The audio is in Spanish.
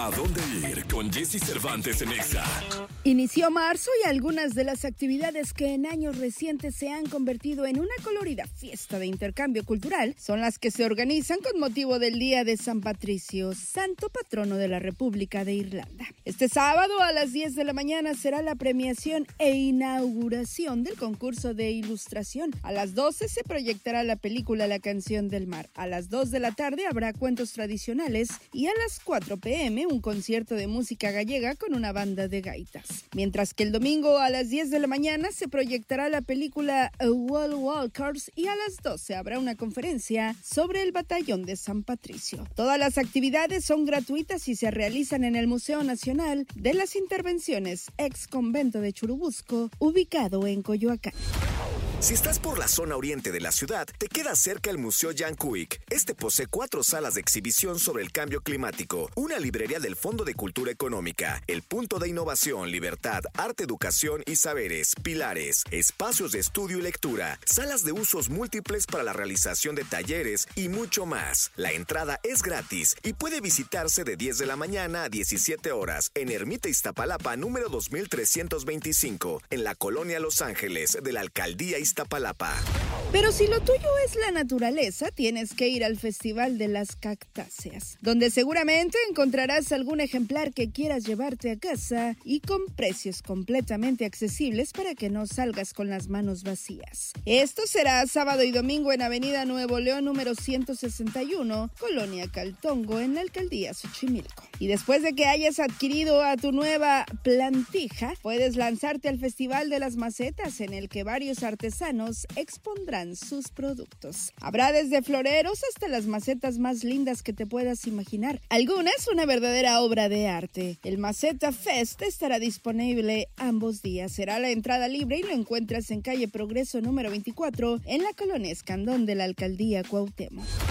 ¿A dónde ir con Jesse Cervantes en Exa? Inició marzo y algunas de las actividades que en años recientes se han convertido en una colorida fiesta de intercambio cultural son las que se organizan con motivo del Día de San Patricio, santo patrono de la República de Irlanda. Este sábado a las 10 de la mañana será la premiación e inauguración del concurso de ilustración. A las 12 se proyectará la película La canción del mar. A las 2 de la tarde habrá cuentos tradicionales y a las 4 pm un concierto de música gallega con una banda de gaitas. Mientras que el domingo a las 10 de la mañana se proyectará la película A Wall Walkers y a las 12 habrá una conferencia sobre el batallón de San Patricio. Todas las actividades son gratuitas y se realizan en el Museo Nacional de las Intervenciones, ex convento de Churubusco, ubicado en Coyoacán. Si estás por la zona oriente de la ciudad, te queda cerca el Museo Jan Kuik. Este posee cuatro salas de exhibición sobre el cambio climático, una librería del Fondo de Cultura Económica, el punto de innovación, libertad, arte, educación y saberes, pilares, espacios de estudio y lectura, salas de usos múltiples para la realización de talleres y mucho más. La entrada es gratis y puede visitarse de 10 de la mañana a 17 horas en Ermita Iztapalapa número 2325, en la colonia Los Ángeles de la alcaldía Iztapalapa. Iztapalapa. Pero si lo tuyo es la naturaleza, tienes que ir al Festival de las Cactáceas, donde seguramente encontrarás algún ejemplar que quieras llevarte a casa y con precios completamente accesibles para que no salgas con las manos vacías. Esto será sábado y domingo en Avenida Nuevo León número 161, Colonia Caltongo, en la alcaldía Xochimilco. Y después de que hayas adquirido a tu nueva plantija, puedes lanzarte al Festival de las Macetas, en el que varios artesanos expondrán sus productos. Habrá desde floreros hasta las macetas más lindas que te puedas imaginar. Algunas una verdadera obra de arte. El Maceta Fest estará disponible ambos días. Será la entrada libre y lo encuentras en calle Progreso número 24 en la colonia Escandón de la alcaldía Cuauhtémoc.